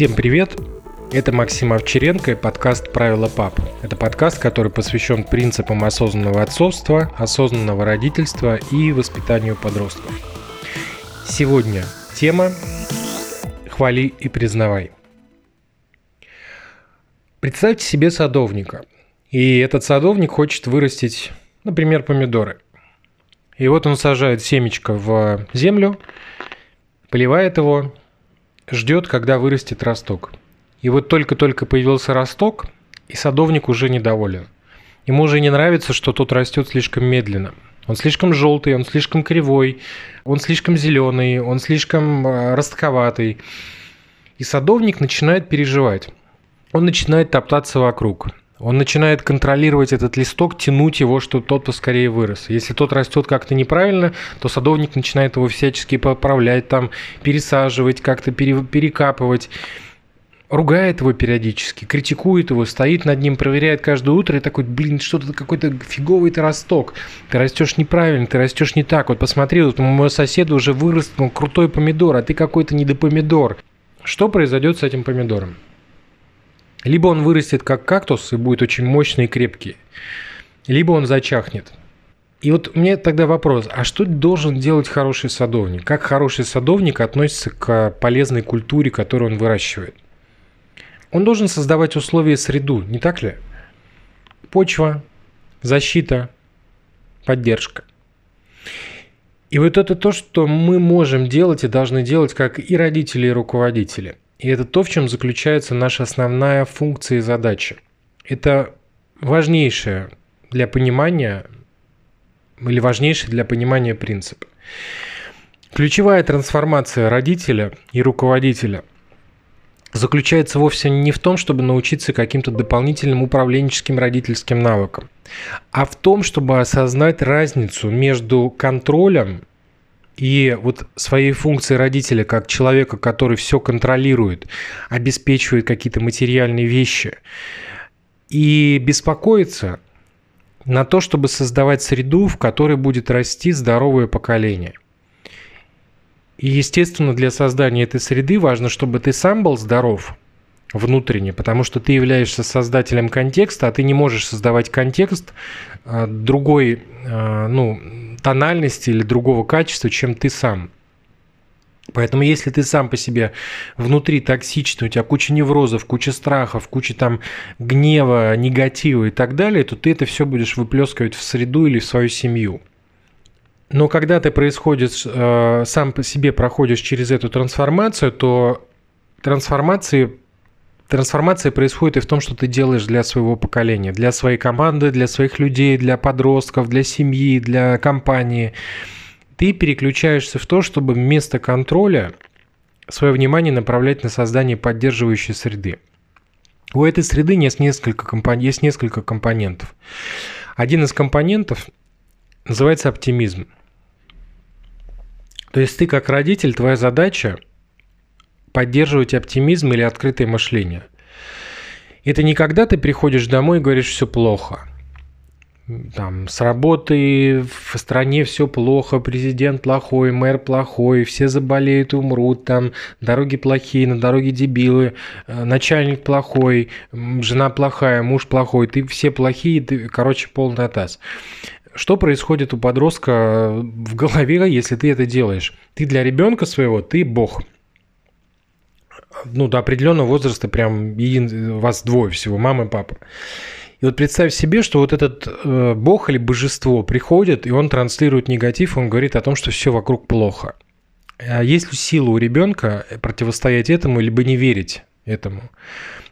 Всем привет! Это Максим Овчаренко и подкаст «Правила пап». Это подкаст, который посвящен принципам осознанного отцовства, осознанного родительства и воспитанию подростков. Сегодня тема «Хвали и признавай». Представьте себе садовника. И этот садовник хочет вырастить, например, помидоры. И вот он сажает семечко в землю, поливает его, ждет, когда вырастет росток. И вот только-только появился росток, и садовник уже недоволен. Ему уже не нравится, что тот растет слишком медленно. Он слишком желтый, он слишком кривой, он слишком зеленый, он слишком э, ростковатый. И садовник начинает переживать. Он начинает топтаться вокруг. Он начинает контролировать этот листок, тянуть его, чтобы тот поскорее вырос. Если тот растет как-то неправильно, то садовник начинает его всячески поправлять, там, пересаживать, как-то пере, перекапывать ругает его периодически, критикует его, стоит над ним, проверяет каждое утро и такой, блин, что-то какой-то фиговый ты росток, ты растешь неправильно, ты растешь не так. Вот посмотри, вот у моего соседа уже вырос ну, крутой помидор, а ты какой-то недопомидор. Что произойдет с этим помидором? Либо он вырастет как кактус и будет очень мощный и крепкий, либо он зачахнет. И вот мне тогда вопрос, а что должен делать хороший садовник? Как хороший садовник относится к полезной культуре, которую он выращивает? Он должен создавать условия среду, не так ли? Почва, защита, поддержка. И вот это то, что мы можем делать и должны делать как и родители, и руководители – и это то, в чем заключается наша основная функция и задача. Это важнейшее для понимания или важнейший для понимания принцип. Ключевая трансформация родителя и руководителя заключается вовсе не в том, чтобы научиться каким-то дополнительным управленческим родительским навыкам, а в том, чтобы осознать разницу между контролем и вот своей функции родителя, как человека, который все контролирует, обеспечивает какие-то материальные вещи, и беспокоиться на то, чтобы создавать среду, в которой будет расти здоровое поколение. И, естественно, для создания этой среды важно, чтобы ты сам был здоров внутренне, потому что ты являешься создателем контекста, а ты не можешь создавать контекст а, другой, а, ну, тональности или другого качества, чем ты сам. Поэтому если ты сам по себе внутри токсичный, у тебя куча неврозов, куча страхов, куча там гнева, негатива и так далее, то ты это все будешь выплескивать в среду или в свою семью. Но когда ты происходишь, э, сам по себе проходишь через эту трансформацию, то трансформации Трансформация происходит и в том, что ты делаешь для своего поколения, для своей команды, для своих людей, для подростков, для семьи, для компании. Ты переключаешься в то, чтобы вместо контроля свое внимание направлять на создание поддерживающей среды. У этой среды есть несколько, компон... есть несколько компонентов. Один из компонентов называется оптимизм. То есть ты как родитель, твоя задача поддерживать оптимизм или открытое мышление. Это не когда ты приходишь домой и говоришь все плохо. Там с работы в стране все плохо, президент плохой, мэр плохой, все заболеют, умрут, там дороги плохие, на дороге дебилы, э, начальник плохой, жена плохая, муж плохой, ты все плохие, ты, короче, полный атас. Что происходит у подростка в голове, если ты это делаешь? Ты для ребенка своего, ты бог – ну, до определенного возраста прям един, вас двое всего, мама и папа. И вот представь себе, что вот этот э, бог или божество приходит, и он транслирует негатив, он говорит о том, что все вокруг плохо. А есть ли сила у ребенка противостоять этому, либо не верить этому?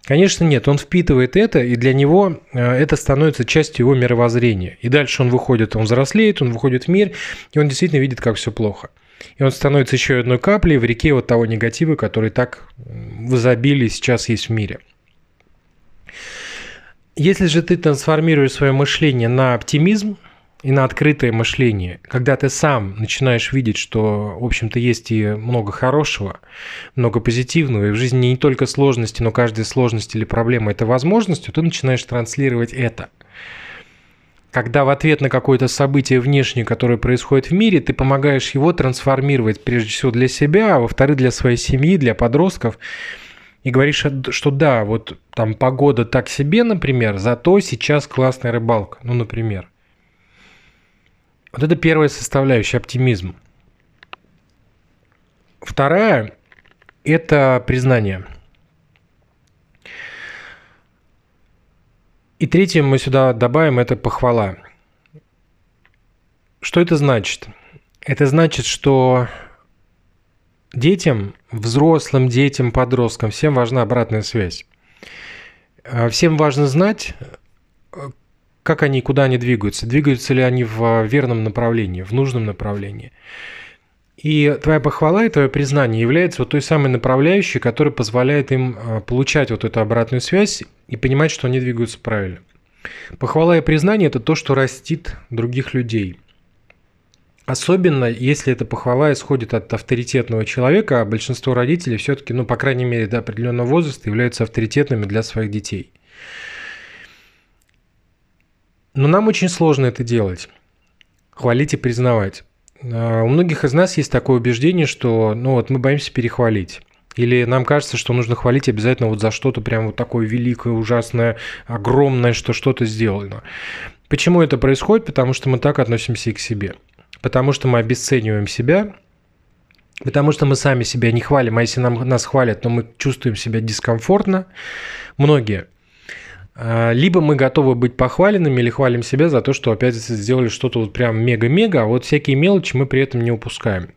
Конечно, нет. Он впитывает это, и для него э, это становится частью его мировоззрения. И дальше он выходит, он взрослеет, он выходит в мир, и он действительно видит, как все плохо. И он становится еще одной каплей в реке вот того негатива, который так в изобилии сейчас есть в мире. Если же ты трансформируешь свое мышление на оптимизм и на открытое мышление, когда ты сам начинаешь видеть, что, в общем-то, есть и много хорошего, много позитивного, и в жизни не только сложности, но каждая сложность или проблема – это возможность, то ты начинаешь транслировать это – когда в ответ на какое-то событие внешнее, которое происходит в мире, ты помогаешь его трансформировать прежде всего для себя, а во-вторых, для своей семьи, для подростков. и говоришь, что да, вот там погода так себе, например, зато сейчас классная рыбалка, ну, например. Вот это первая составляющая, оптимизм. Вторая – это признание. И третье мы сюда добавим – это похвала. Что это значит? Это значит, что детям, взрослым, детям, подросткам, всем важна обратная связь. А, всем важно знать, как они, куда они двигаются, двигаются ли они в верном направлении, в нужном направлении. И твоя похвала и твое признание является вот той самой направляющей, которая позволяет им а, получать вот эту обратную связь и понимать, что они двигаются правильно. Похвала и признание – это то, что растит других людей – Особенно, если эта похвала исходит от авторитетного человека, а большинство родителей все-таки, ну, по крайней мере, до определенного возраста являются авторитетными для своих детей. Но нам очень сложно это делать. Хвалить и признавать. А, у многих из нас есть такое убеждение, что ну вот мы боимся перехвалить. Или нам кажется, что нужно хвалить обязательно вот за что-то прям вот такое великое, ужасное, огромное, что что-то сделано. Почему это происходит? Потому что мы так относимся и к себе – потому что мы обесцениваем себя, потому что мы сами себя не хвалим, а если нам, нас хвалят, то мы чувствуем себя дискомфортно. Многие. А, либо мы готовы быть похваленными или хвалим себя за то, что опять сделали что-то вот прям мега-мега, а вот всякие мелочи мы при этом не упускаем.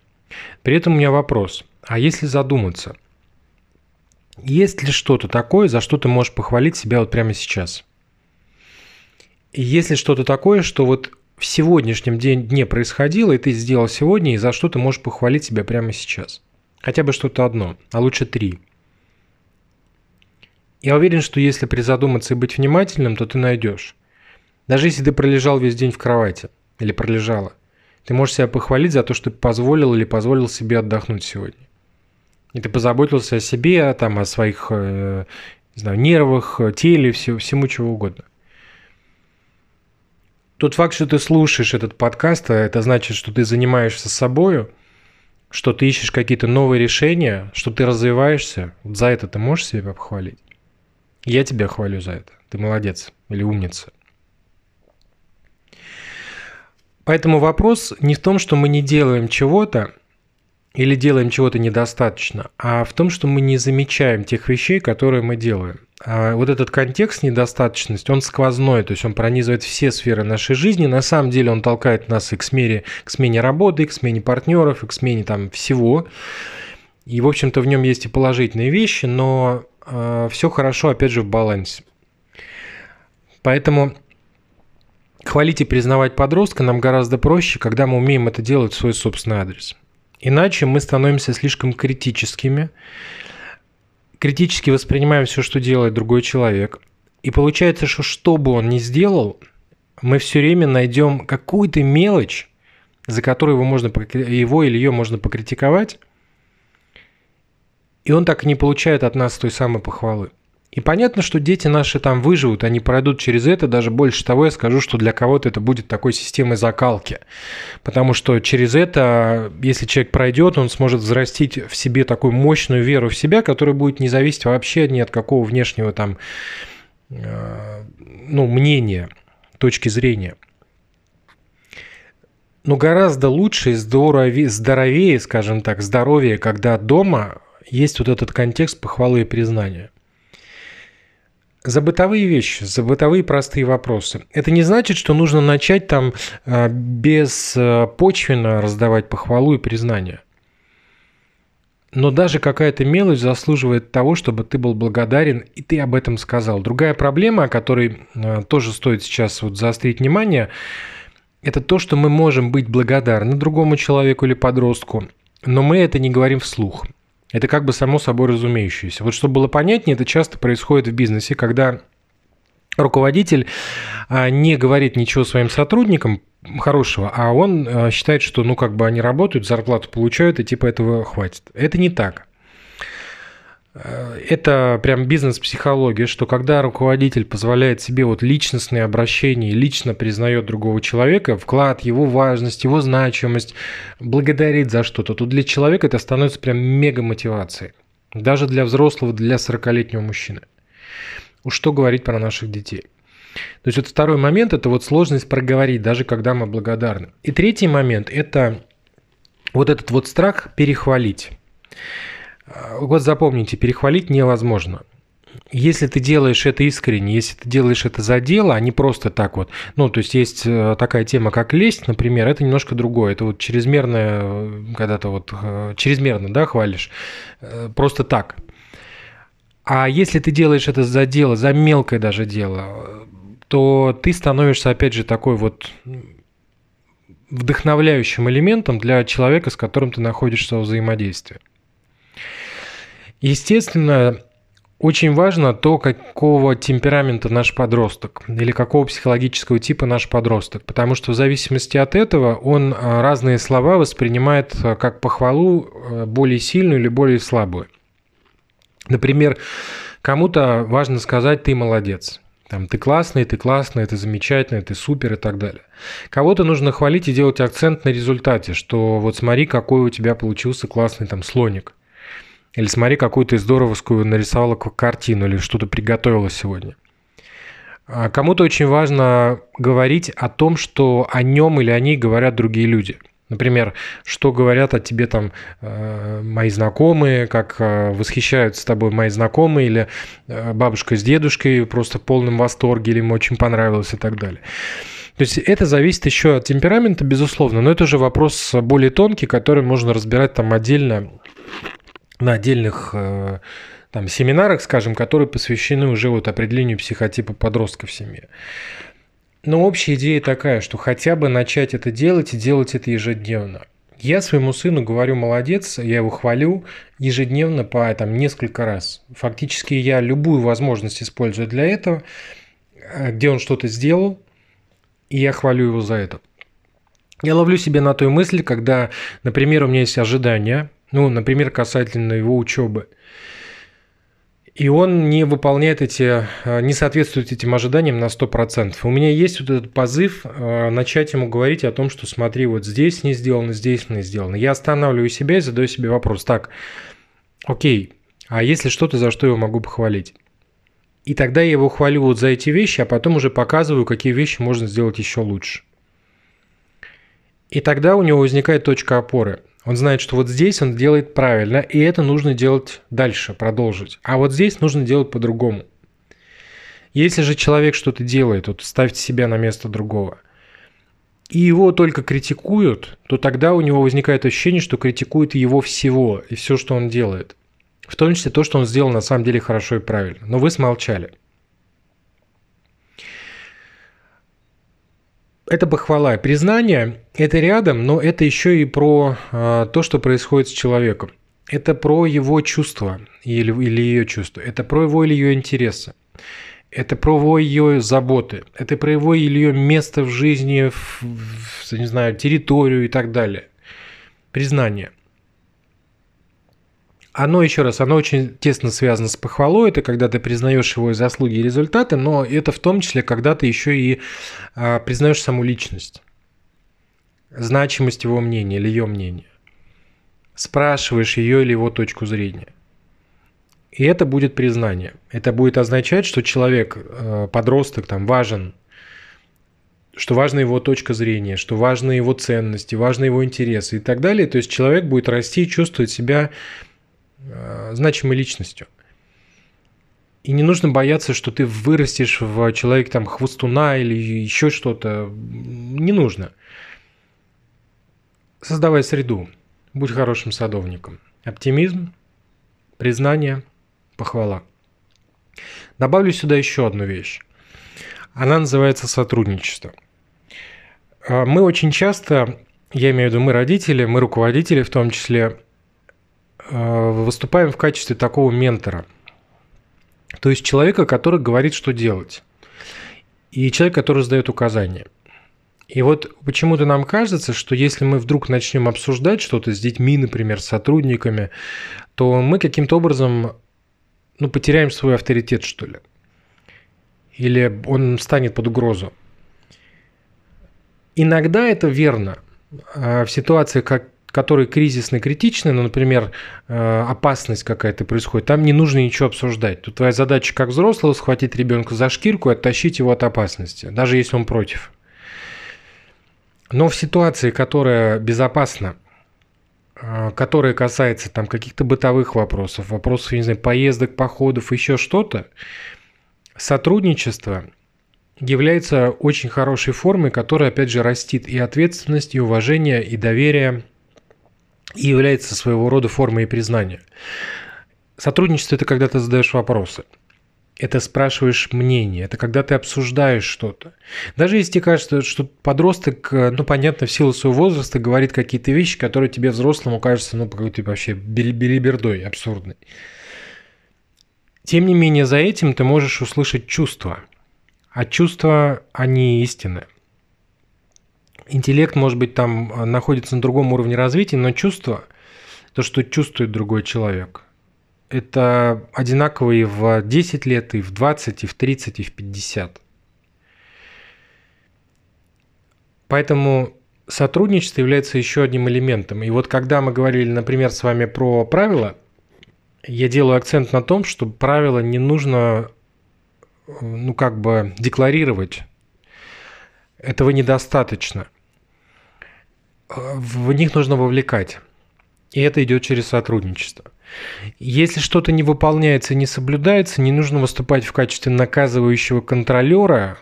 При этом у меня вопрос. А если задуматься, есть ли что-то такое, за что ты можешь похвалить себя вот прямо сейчас? И есть ли что-то такое, что вот в сегодняшнем день, дне происходило, и ты сделал сегодня, и за что ты можешь похвалить себя прямо сейчас. Хотя бы что-то одно, а лучше три. Я уверен, что если призадуматься и быть внимательным, то ты найдешь. Даже если ты пролежал весь день в кровати или пролежала, ты можешь себя похвалить за то, что ты позволил или позволил себе отдохнуть сегодня. И ты позаботился о себе, там, о своих э, не знаю, нервах, теле, все, всему чего угодно. Тот факт, что ты слушаешь этот подкаст, а это значит, что ты занимаешься собой, что ты ищешь какие-то новые решения, что ты развиваешься. За это ты можешь себя похвалить? Я тебя хвалю за это. Ты молодец или умница. Поэтому вопрос не в том, что мы не делаем чего-то, или делаем чего-то недостаточно, а в том, что мы не замечаем тех вещей, которые мы делаем. А вот этот контекст недостаточность, он сквозной, то есть он пронизывает все сферы нашей жизни. На самом деле он толкает нас и к смене, к смене работы, и к смене партнеров, и к смене там всего. И, в общем-то, в нем есть и положительные вещи, но все хорошо, опять же, в балансе. Поэтому хвалить и признавать подростка нам гораздо проще, когда мы умеем это делать в свой собственный адрес. Иначе мы становимся слишком критическими, критически воспринимаем все, что делает другой человек. И получается, что что бы он ни сделал, мы все время найдем какую-то мелочь, за которую его, можно, его или ее можно покритиковать, и он так и не получает от нас той самой похвалы. И понятно, что дети наши там выживут, они пройдут через это. Даже больше того, я скажу, что для кого-то это будет такой системой закалки. Потому что через это, если человек пройдет, он сможет взрастить в себе такую мощную веру в себя, которая будет не зависеть вообще ни от какого внешнего там, э, ну, мнения, точки зрения. Но гораздо лучше и здоровее, здоровее, скажем так, здоровее, когда дома есть вот этот контекст похвалы и признания – за бытовые вещи, за бытовые простые вопросы. Это не значит, что нужно начать там а, беспочвенно раздавать похвалу и признание. Но даже какая-то мелочь заслуживает того, чтобы ты был благодарен, и ты об этом сказал. Другая проблема, о которой а, тоже стоит сейчас вот заострить внимание, это то, что мы можем быть благодарны другому человеку или подростку, но мы это не говорим вслух. Это как бы само собой разумеющееся. Вот чтобы было понятнее, это часто происходит в бизнесе, когда руководитель а, не говорит ничего своим сотрудникам хорошего, а он а, считает, что ну как бы они работают, зарплату получают, и типа этого хватит. Это не так. Э, это прям бизнес-психология, что когда руководитель позволяет себе вот личностные обращения, лично признает другого человека, вклад, его важность, его значимость, благодарит за что-то, то для человека это становится прям мега мотивацией. Даже для взрослого, для 40-летнего мужчины. Уж что говорить про наших детей. То есть вот второй момент – это вот сложность проговорить, даже когда мы благодарны. И третий момент – это вот этот вот страх перехвалить. Вот запомните, перехвалить невозможно если ты делаешь это искренне, если ты делаешь это за дело, а не просто так вот. Ну, то есть есть э, такая тема, как лесть, например, это немножко другое. Это вот чрезмерное, э, когда ты вот э, чрезмерно, да, хвалишь, просто так. А если ты делаешь это за дело, за мелкое даже дело, то ты становишься, опять же, такой вот вдохновляющим элементом для человека, с которым ты находишься в взаимодействии. Естественно, очень важно то, какого темперамента наш подросток или какого психологического типа наш подросток, потому что в зависимости от этого он а, разные слова воспринимает а, как похвалу а, более сильную или более слабую. Например, кому-то важно сказать «ты молодец», там, ты классный, ты классный, ты замечательный, ты супер и так далее. Кого-то нужно хвалить и делать акцент на результате, что вот смотри, какой у тебя получился классный там слоник – или смотри, какую ты здоровскую нарисовала картину или что-то приготовила сегодня. А кому-то очень важно говорить о том, что о нем или о ней говорят другие люди. Например, что говорят о тебе там э, мои знакомые, как э, восхищаются тобой мои знакомые, или э, бабушка с дедушкой просто в полном восторге, или им очень понравилось и так далее. То есть это зависит еще от темперамента, безусловно, но это уже вопрос более тонкий, который можно разбирать там отдельно на отдельных э, там, семинарах, скажем, которые посвящены уже вот определению психотипа подростка в семье. Но общая идея такая, что хотя бы начать это делать и делать это ежедневно. Я своему сыну говорю молодец, я его хвалю ежедневно по там, несколько раз. Фактически я любую возможность использую для этого, э, где он что-то сделал, и я хвалю его за это. Я ловлю себе на той мысли, когда, например, у меня есть ожидания, ну, например, касательно его учебы. И он не выполняет эти, э, не соответствует этим ожиданиям на 100%. У меня есть вот этот позыв э, начать ему говорить о том, что смотри, вот здесь не сделано, здесь не сделано. Я останавливаю себя и задаю себе вопрос, так, окей, а если что-то, за что я могу похвалить? И тогда я его хвалю вот за эти вещи, а потом уже показываю, какие вещи можно сделать еще лучше. И тогда у него возникает точка опоры – он знает, что вот здесь он делает правильно, и это нужно делать дальше, продолжить. А вот здесь нужно делать по-другому. Если же человек что-то делает, вот ставьте себя на место другого, и его только критикуют, то тогда у него возникает ощущение, что критикуют его всего и все, что он делает. В том числе то, что он сделал на самом деле хорошо и правильно. Но вы смолчали. Это похвала. Признание – это рядом, но это еще и про э, то, что происходит с человеком. Это про его чувства или, или ее чувства. Это про его или ее интересы. Это про его ее заботы. Это про его или ее место в жизни, в, в, не знаю, территорию и так далее. Признание – оно, еще раз, оно очень тесно связано с похвалой, это когда ты признаешь его заслуги и результаты, но это в том числе, когда ты еще и а, признаешь саму личность, значимость его мнения или ее мнения, спрашиваешь ее или его точку зрения. И это будет признание. Это будет означать, что человек, э, подросток, там, важен, что важна его точка зрения, что важны его ценности, важны его интересы и так далее. То есть человек будет расти и чувствовать себя значимой личностью. И не нужно бояться, что ты вырастешь в человек там хвостуна или еще что-то. Не нужно. Создавай среду. Будь хорошим садовником. Оптимизм, признание, похвала. Добавлю сюда еще одну вещь. Она называется сотрудничество. Э, мы очень часто, я имею в виду мы родители, мы руководители в том числе, Э, выступаем в качестве такого ментора. То есть человека, который говорит, что делать. И человек, который раздает указания. И вот почему-то нам кажется, что если мы вдруг начнем обсуждать что-то с детьми, например, с сотрудниками, то мы каким-то образом ну, потеряем свой авторитет, что ли. Или он станет под угрозу. Иногда это верно. А в ситуации, как который кризисный, критичный, ну, например, э, опасность какая-то происходит, там не нужно ничего обсуждать. Тут твоя задача как взрослого схватить ребенка за шкирку и оттащить его от опасности, даже если он против. Но в ситуации, которая безопасна, э, которая касается там каких-то бытовых вопросов, вопросов, не знаю, поездок, походов, еще что-то, сотрудничество является очень хорошей формой, которая, опять же, растит и ответственность, и уважение, и доверие, и является своего рода формой признания. Сотрудничество – это когда ты задаешь вопросы. Это спрашиваешь мнение, это когда ты обсуждаешь что-то. Даже если тебе кажется, что подросток, ну, понятно, в силу своего возраста говорит какие-то вещи, которые тебе взрослому кажутся, ну, какой-то вообще билибердой абсурдной. Тем не менее, за этим ты можешь услышать чувства. А чувства, они истины. Интеллект, может быть, там э, находится на другом уровне развития, но чувство, то, что чувствует другой человек, это одинаково и в 10 лет, и в 20, и в 30, и в 50. Поэтому сотрудничество является еще одним элементом. И вот когда мы говорили, например, с вами про правила, я делаю акцент на том, что правила не нужно, ну, как бы декларировать. Этого недостаточно. В них нужно вовлекать. И это идет через сотрудничество. Если что-то не выполняется, не соблюдается, не нужно выступать в качестве наказывающего контролера,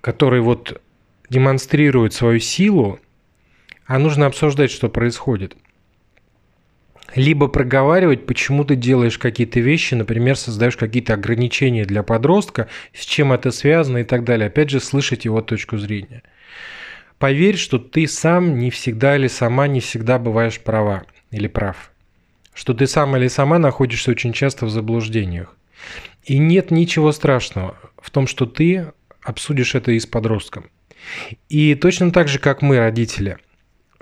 который вот демонстрирует свою силу, а нужно обсуждать, что происходит – либо проговаривать, почему ты делаешь какие-то вещи, например, создаешь какие-то ограничения для подростка, с чем это связано и так далее. Опять же, слышать его точку зрения. Поверь, что ты сам не всегда или сама не всегда бываешь права или прав. Что ты сам или сама находишься очень часто в заблуждениях. И нет ничего страшного в том, что ты обсудишь это и с подростком. И точно так же, как мы, родители –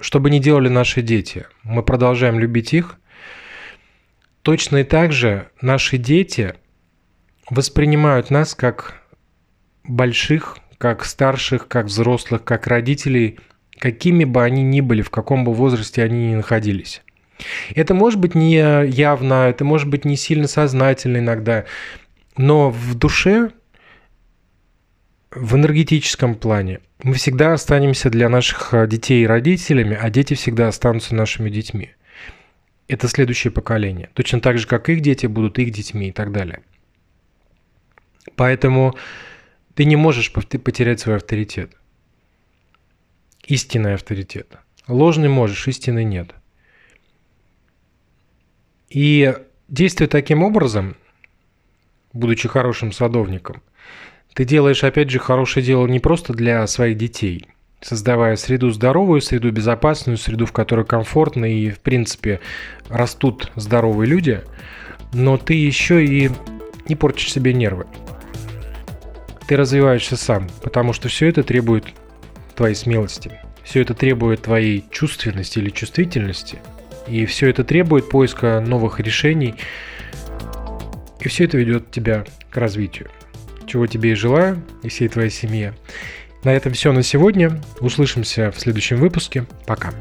что бы ни делали наши дети, мы продолжаем любить их. Точно и так же наши дети воспринимают нас как больших, как старших, как взрослых, как родителей, какими бы они ни были, в каком бы возрасте они ни находились. Это может быть не явно, это может быть не сильно сознательно иногда, но в душе в энергетическом плане мы всегда останемся для наших э, детей родителями, а дети всегда останутся нашими детьми. Это следующее поколение. Точно так же, как их дети будут их детьми и так далее. Поэтому ты не можешь потерять свой авторитет. Истинный авторитет. Ложный можешь, истины нет. И действуя таким образом, будучи хорошим садовником, ты делаешь, опять же, хорошее дело не просто для своих детей, создавая среду здоровую, среду безопасную, среду, в которой комфортно и, в принципе, растут здоровые люди, но ты еще и не портишь себе нервы. Ты развиваешься сам, потому что все это требует твоей смелости. Все это требует твоей чувственности или чувствительности. И все это требует поиска новых решений. И все это ведет тебя к развитию чего тебе и желаю, и всей твоей семье. На этом все на сегодня. Услышимся в следующем выпуске. Пока.